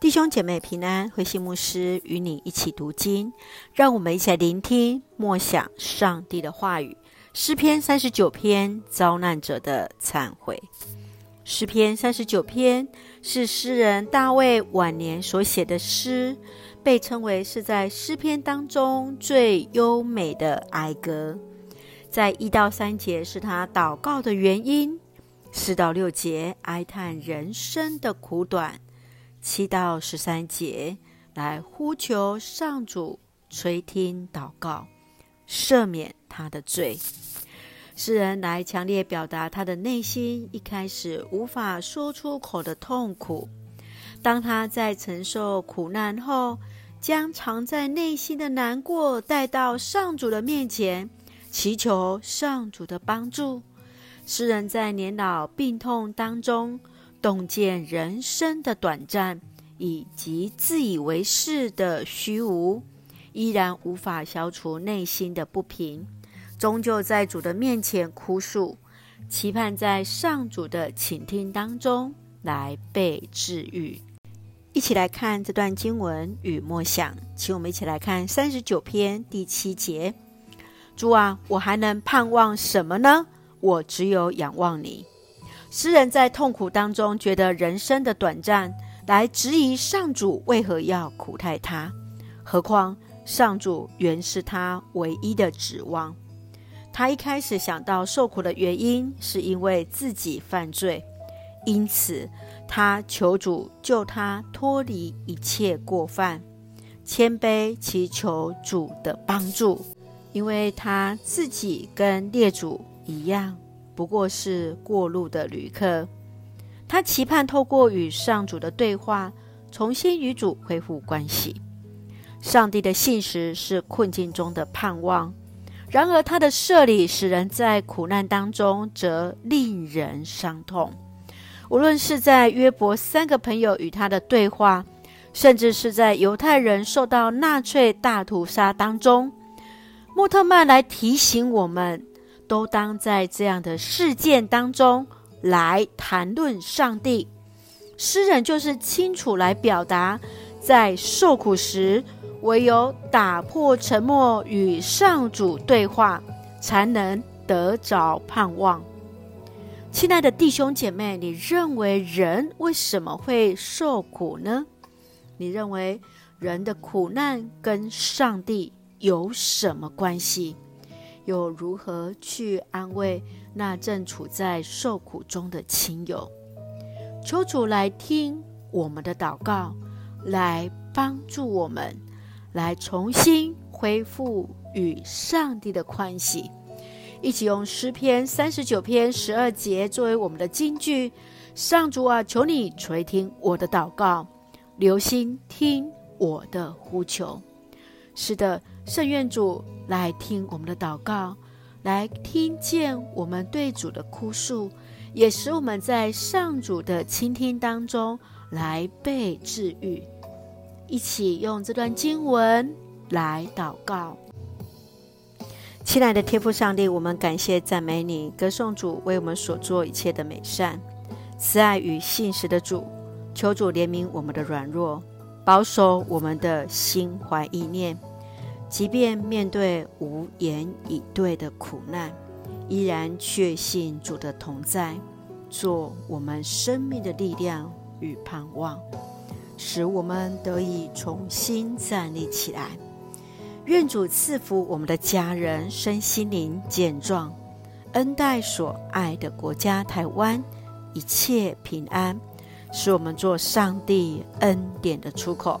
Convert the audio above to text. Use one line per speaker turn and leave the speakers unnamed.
弟兄姐妹平安，慧馨牧师与你一起读经，让我们一起来聆听默想上帝的话语。诗篇三十九篇，遭难者的忏悔。诗篇三十九篇是诗人大卫晚年所写的诗，被称为是在诗篇当中最优美的哀歌。在一到三节是他祷告的原因，四到六节哀叹人生的苦短。七到十三节，来呼求上主垂听祷告，赦免他的罪。诗人来强烈表达他的内心一开始无法说出口的痛苦。当他在承受苦难后，将藏在内心的难过带到上主的面前，祈求上主的帮助。诗人在年老病痛当中，洞见人生的短暂，以及自以为是的虚无，依然无法消除内心的不平，终究在主的面前哭诉，期盼在上主的倾听当中来被治愈。一起来看这段经文与默想，请我们一起来看三十九篇第七节：主啊，我还能盼望什么呢？我只有仰望你。诗人在痛苦当中，觉得人生的短暂，来质疑上主为何要苦待他。何况上主原是他唯一的指望。他一开始想到受苦的原因，是因为自己犯罪，因此他求主救他脱离一切过犯，谦卑祈求主的帮助，因为他自己跟列祖一样。不过是过路的旅客，他期盼透过与上主的对话，重新与主恢复关系。上帝的信实是困境中的盼望，然而他的设立使人在苦难当中则令人伤痛。无论是在约伯三个朋友与他的对话，甚至是在犹太人受到纳粹大屠杀当中，穆特曼来提醒我们。都当在这样的事件当中来谈论上帝。诗人就是清楚来表达，在受苦时，唯有打破沉默与上主对话，才能得着盼望。亲爱的弟兄姐妹，你认为人为什么会受苦呢？你认为人的苦难跟上帝有什么关系？又如何去安慰那正处在受苦中的亲友？求主来听我们的祷告，来帮助我们，来重新恢复与上帝的关系。一起用诗篇三十九篇十二节作为我们的金句：上主啊，求你垂听我的祷告，留心听我的呼求。是的，圣愿主。来听我们的祷告，来听见我们对主的哭诉，也使我们在上主的倾听当中来被治愈。一起用这段经文来祷告。亲爱的天父上帝，我们感谢赞美你，歌颂主为我们所做一切的美善、慈爱与信实的主。求主怜悯我们的软弱，保守我们的心怀意念。即便面对无言以对的苦难，依然确信主的同在，做我们生命的力量与盼望，使我们得以重新站立起来。愿主赐福我们的家人身心灵健壮，恩待所爱的国家台湾一切平安，使我们做上帝恩典的出口。